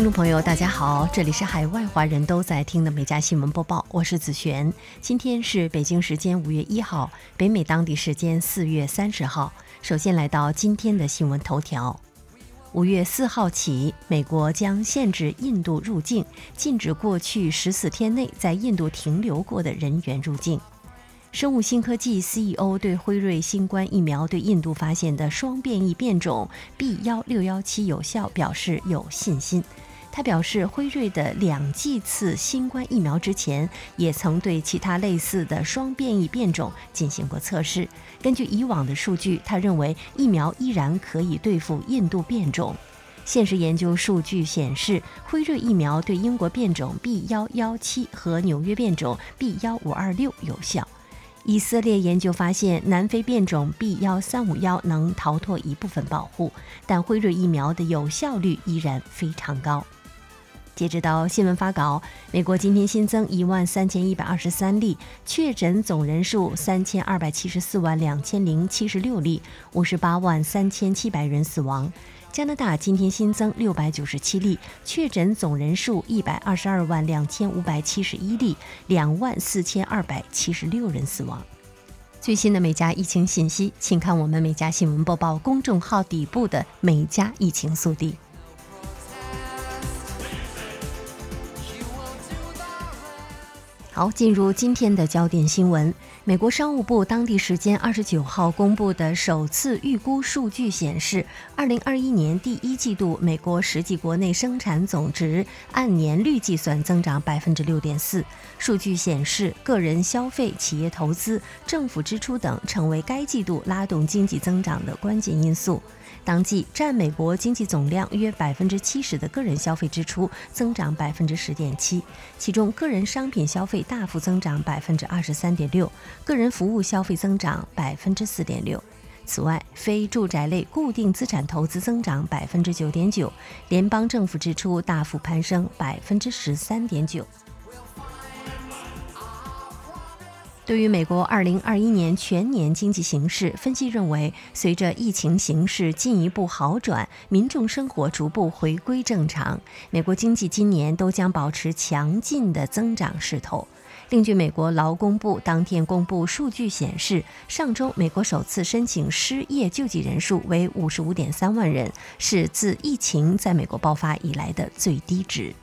听众朋友，大家好，这里是海外华人都在听的《每家新闻播报》，我是子璇。今天是北京时间五月一号，北美当地时间四月三十号。首先来到今天的新闻头条：五月四号起，美国将限制印度入境，禁止过去十四天内在印度停留过的人员入境。生物新科技 CEO 对辉瑞新冠疫苗对印度发现的双变异变种 B 幺六幺七有效表示有信心。他表示，辉瑞的两剂次新冠疫苗之前也曾对其他类似的双变异变种进行过测试。根据以往的数据，他认为疫苗依然可以对付印度变种。现实研究数据显示，辉瑞疫苗对英国变种 B 幺幺七和纽约变种 B 幺五二六有效。以色列研究发现，南非变种 B 幺三五幺能逃脱一部分保护，但辉瑞疫苗的有效率依然非常高。截止到新闻发稿，美国今天新增一万三千一百二十三例确诊，总人数三千二百七十四万两千零七十六例，五十八万三千七百人死亡。加拿大今天新增六百九十七例确诊，总人数一百二十二万两千五百七十一例，两万四千二百七十六人死亡。最新的美加疫情信息，请看我们美加新闻播报公众号底部的美加疫情速递。好，进入今天的焦点新闻。美国商务部当地时间二十九号公布的首次预估数据显示，二零二一年第一季度美国实际国内生产总值按年率计算增长百分之六点四。数据显示，个人消费、企业投资、政府支出等成为该季度拉动经济增长的关键因素。当季占美国经济总量约百分之七十的个人消费支出增长百分之十点七，其中个人商品消费大幅增长百分之二十三点六，个人服务消费增长百分之四点六。此外，非住宅类固定资产投资增长百分之九点九，联邦政府支出大幅攀升百分之十三点九。对于美国2021年全年经济形势，分析认为，随着疫情形势进一步好转，民众生活逐步回归正常，美国经济今年都将保持强劲的增长势头。另据美国劳工部当天公布数据显示，上周美国首次申请失业救济人数为55.3万人，是自疫情在美国爆发以来的最低值。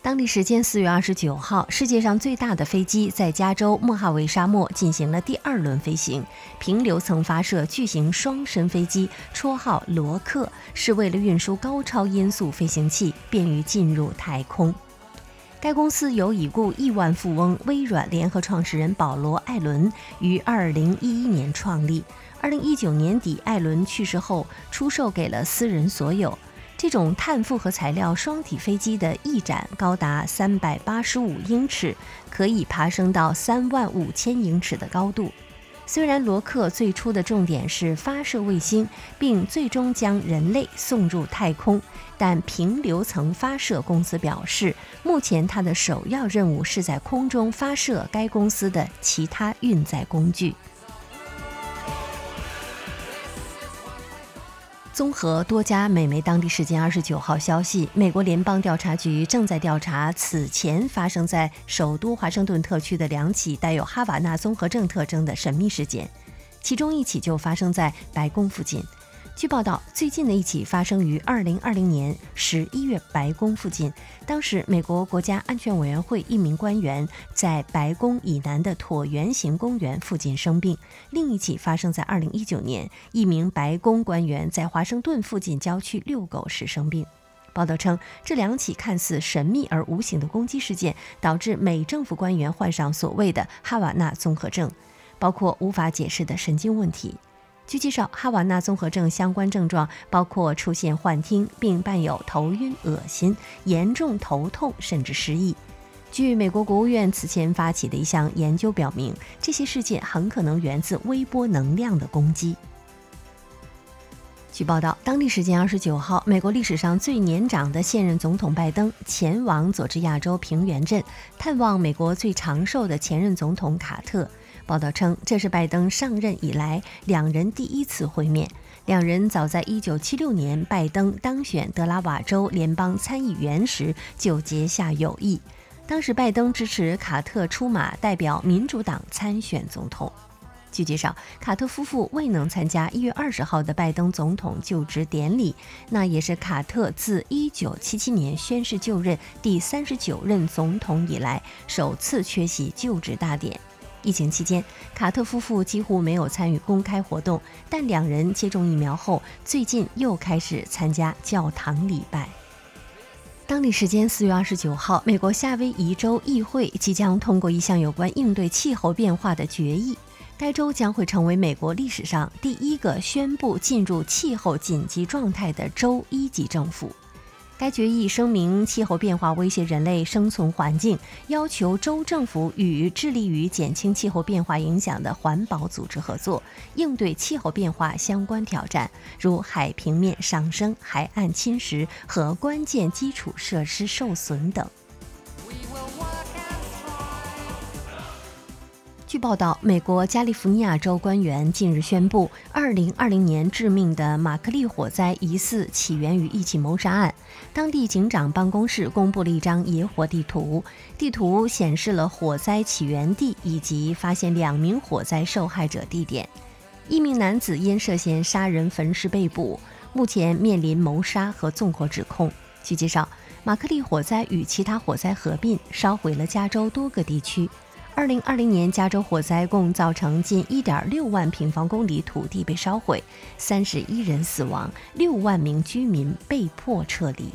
当地时间四月二十九号，世界上最大的飞机在加州莫哈维沙漠进行了第二轮飞行。平流层发射巨型双身飞机，绰号“罗克”，是为了运输高超音速飞行器，便于进入太空。该公司由已故亿万富翁微软联合创始人保罗·艾伦于二零一一年创立。二零一九年底，艾伦去世后，出售给了私人所有。这种碳复合材料双体飞机的翼展高达三百八十五英尺，可以爬升到三万五千英尺的高度。虽然罗克最初的重点是发射卫星，并最终将人类送入太空，但平流层发射公司表示，目前它的首要任务是在空中发射该公司的其他运载工具。综合多家美媒当地时间二十九号消息，美国联邦调查局正在调查此前发生在首都华盛顿特区的两起带有哈瓦那综合症特征的神秘事件，其中一起就发生在白宫附近。据报道，最近的一起发生于二零二零年十一月，白宫附近。当时，美国国家安全委员会一名官员在白宫以南的椭圆形公园附近生病。另一起发生在二零一九年，一名白宫官员在华盛顿附近郊区遛狗时生病。报道称，这两起看似神秘而无形的攻击事件，导致美政府官员患上所谓的哈瓦那综合症，包括无法解释的神经问题。据介绍，哈瓦那综合症相关症状包括出现幻听，并伴有头晕、恶心、严重头痛，甚至失忆。据美国国务院此前发起的一项研究表明，这些事件很可能源自微波能量的攻击。据报道，当地时间二十九号，美国历史上最年长的现任总统拜登前往佐治亚州平原镇探望美国最长寿的前任总统卡特。报道称，这是拜登上任以来两人第一次会面。两人早在1976年拜登当选德拉瓦州联邦参议员时就结下友谊。当时拜登支持卡特出马代表民主党参选总统。据介绍，卡特夫妇未能参加1月20号的拜登总统就职典礼，那也是卡特自1977年宣誓就任第39任总统以来首次缺席就职大典。疫情期间，卡特夫妇几乎没有参与公开活动，但两人接种疫苗后，最近又开始参加教堂礼拜。当地时间四月二十九号，美国夏威夷州议会即将通过一项有关应对气候变化的决议，该州将会成为美国历史上第一个宣布进入气候紧急状态的州一级政府。该决议声明，气候变化威胁人类生存环境，要求州政府与致力于减轻气候变化影响的环保组织合作，应对气候变化相关挑战，如海平面上升、海岸侵蚀和关键基础设施受损等。据报道，美国加利福尼亚州官员近日宣布，2020年致命的马克利火灾疑似起源于一起谋杀案。当地警长办公室公布了一张野火地图，地图显示了火灾起源地以及发现两名火灾受害者地点。一名男子因涉嫌杀人焚尸被捕，目前面临谋杀和纵火指控。据介绍，马克利火灾与其他火灾合并，烧毁了加州多个地区。二零二零年，加州火灾共造成近一点六万平方公里土地被烧毁，三十一人死亡，六万名居民被迫撤离。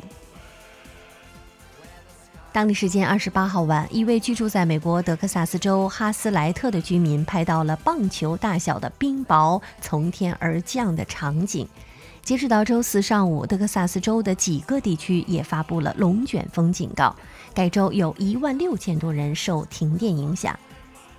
当地时间二十八号晚，一位居住在美国德克萨斯州哈斯莱特的居民拍到了棒球大小的冰雹从天而降的场景。截止到周四上午，德克萨斯州的几个地区也发布了龙卷风警告。该州有一万六千多人受停电影响。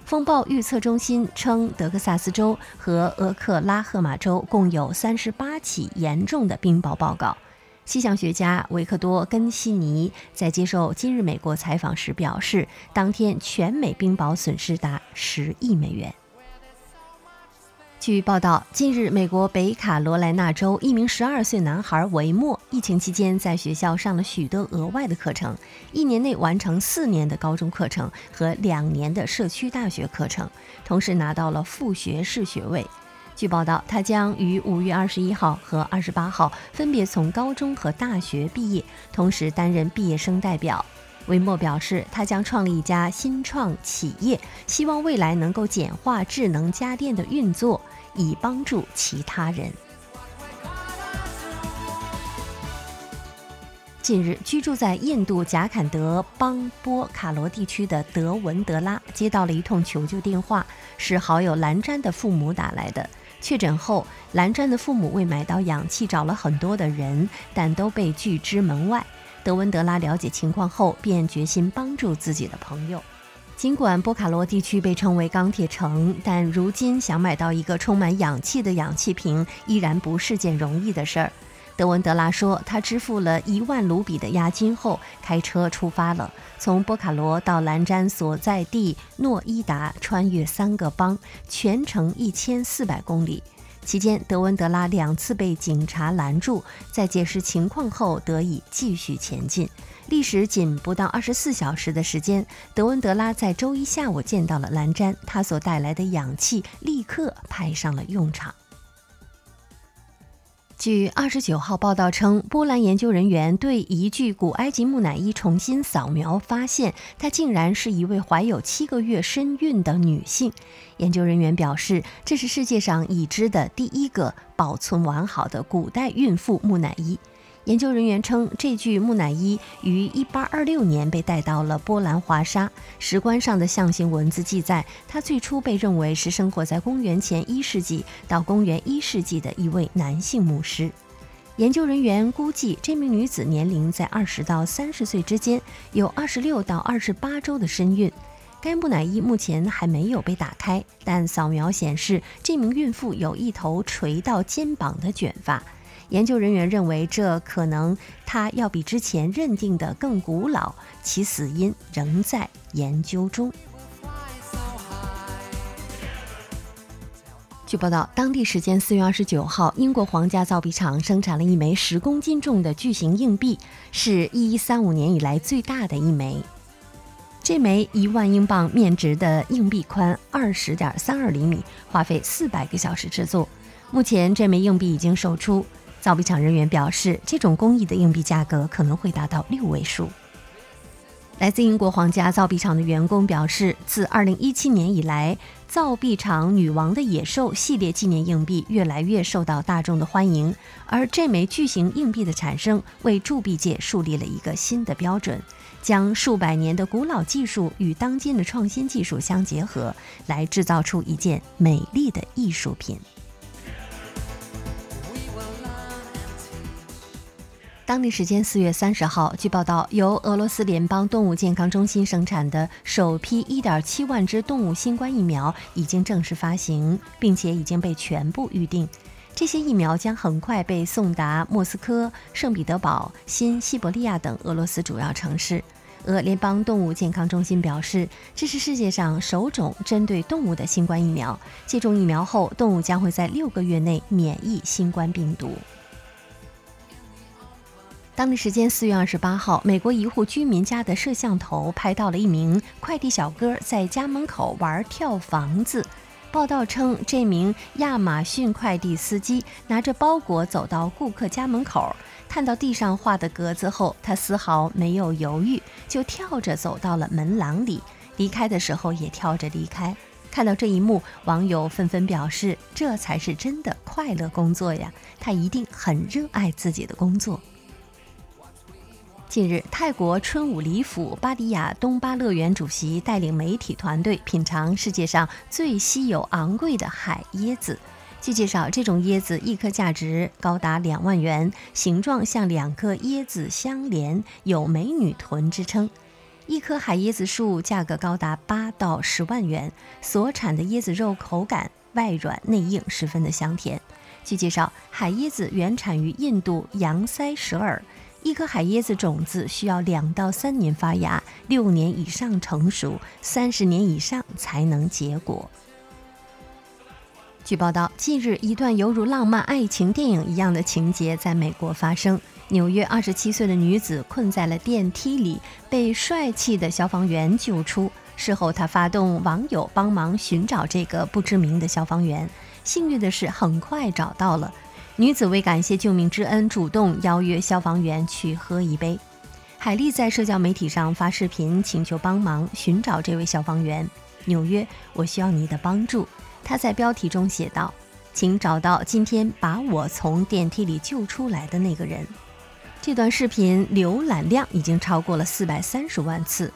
风暴预测中心称，德克萨斯州和俄克拉荷马州共有三十八起严重的冰雹报告。气象学家维克多·根西尼在接受《今日美国》采访时表示，当天全美冰雹损失达十亿美元。据报道，近日，美国北卡罗来纳州一名12岁男孩维莫，疫情期间在学校上了许多额外的课程，一年内完成四年的高中课程和两年的社区大学课程，同时拿到了副学士学位。据报道，他将于5月21号和28号分别从高中和大学毕业，同时担任毕业生代表。维莫表示，他将创立一家新创企业，希望未来能够简化智能家电的运作，以帮助其他人。近日，居住在印度贾坎德邦波卡罗地区的德文德拉接到了一通求救电话，是好友兰詹的父母打来的。确诊后，兰詹的父母为买到氧气找了很多的人，但都被拒之门外。德文德拉了解情况后，便决心帮助自己的朋友。尽管波卡罗地区被称为“钢铁城”，但如今想买到一个充满氧气的氧气瓶，依然不是件容易的事儿。德文德拉说，他支付了一万卢比的押金后，开车出发了，从波卡罗到兰詹所在地诺伊达，穿越三个邦，全程一千四百公里。期间，德文德拉两次被警察拦住，在解释情况后得以继续前进。历时仅不到二十四小时的时间，德文德拉在周一下午见到了蓝詹，他所带来的氧气立刻派上了用场。据二十九号报道称，波兰研究人员对一具古埃及木乃伊重新扫描，发现她竟然是一位怀有七个月身孕的女性。研究人员表示，这是世界上已知的第一个保存完好的古代孕妇木乃伊。研究人员称，这具木乃伊于1826年被带到了波兰华沙。石棺上的象形文字记载，他最初被认为是生活在公元前一世纪到公元一世纪的一位男性牧师。研究人员估计，这名女子年龄在二十到三十岁之间，有二十六到二十八周的身孕。该木乃伊目前还没有被打开，但扫描显示，这名孕妇有一头垂到肩膀的卷发。研究人员认为，这可能它要比之前认定的更古老，其死因仍在研究中。据报道，当地时间四月二十九号，英国皇家造币厂生产了一枚十公斤重的巨型硬币，是一一三五年以来最大的一枚。这枚一万英镑面值的硬币宽二十点三二厘米，花费四百个小时制作。目前，这枚硬币已经售出。造币厂人员表示，这种工艺的硬币价格可能会达到六位数。来自英国皇家造币厂的员工表示，自2017年以来，造币厂“女王的野兽”系列纪念硬币越来越受到大众的欢迎。而这枚巨型硬币的产生，为铸币界树立了一个新的标准，将数百年的古老技术与当今的创新技术相结合，来制造出一件美丽的艺术品。当地时间四月三十号，据报道，由俄罗斯联邦动物健康中心生产的首批一点七万只动物新冠疫苗已经正式发行，并且已经被全部预定。这些疫苗将很快被送达莫斯科、圣彼得堡、新西伯利亚等俄罗斯主要城市。俄联邦动物健康中心表示，这是世界上首种针对动物的新冠疫苗。接种疫苗后，动物将会在六个月内免疫新冠病毒。当地时间四月二十八号，美国一户居民家的摄像头拍到了一名快递小哥在家门口玩跳房子。报道称，这名亚马逊快递司机拿着包裹走到顾客家门口，看到地上画的格子后，他丝毫没有犹豫，就跳着走到了门廊里。离开的时候也跳着离开。看到这一幕，网友纷纷表示：“这才是真的快乐工作呀！他一定很热爱自己的工作。”近日，泰国春武里府巴迪亚东巴乐园主席带领媒体团队品尝世界上最稀有昂贵的海椰子。据介绍，这种椰子一颗价值高达两万元，形状像两颗椰子相连，有“美女臀”之称。一棵海椰子树价格高达八到十万元，所产的椰子肉口感外软内硬，十分的香甜。据介绍，海椰子原产于印度洋塞舌尔。一颗海椰子种子需要两到三年发芽，六年以上成熟，三十年以上才能结果。据报道，近日一段犹如浪漫爱情电影一样的情节在美国发生：纽约二十七岁的女子困在了电梯里，被帅气的消防员救出。事后，她发动网友帮忙寻找这个不知名的消防员，幸运的是，很快找到了。女子为感谢救命之恩，主动邀约消防员去喝一杯。海莉在社交媒体上发视频，请求帮忙寻找这位消防员。纽约，我需要你的帮助。她在标题中写道：“请找到今天把我从电梯里救出来的那个人。”这段视频浏览量已经超过了四百三十万次。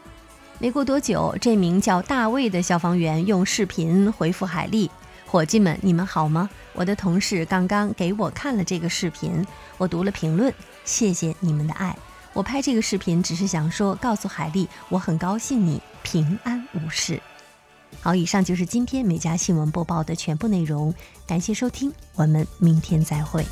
没过多久，这名叫大卫的消防员用视频回复海莉。伙计们，你们好吗？我的同事刚刚给我看了这个视频，我读了评论，谢谢你们的爱。我拍这个视频只是想说，告诉海丽，我很高兴你平安无事。好，以上就是今天每家新闻播报的全部内容，感谢收听，我们明天再会。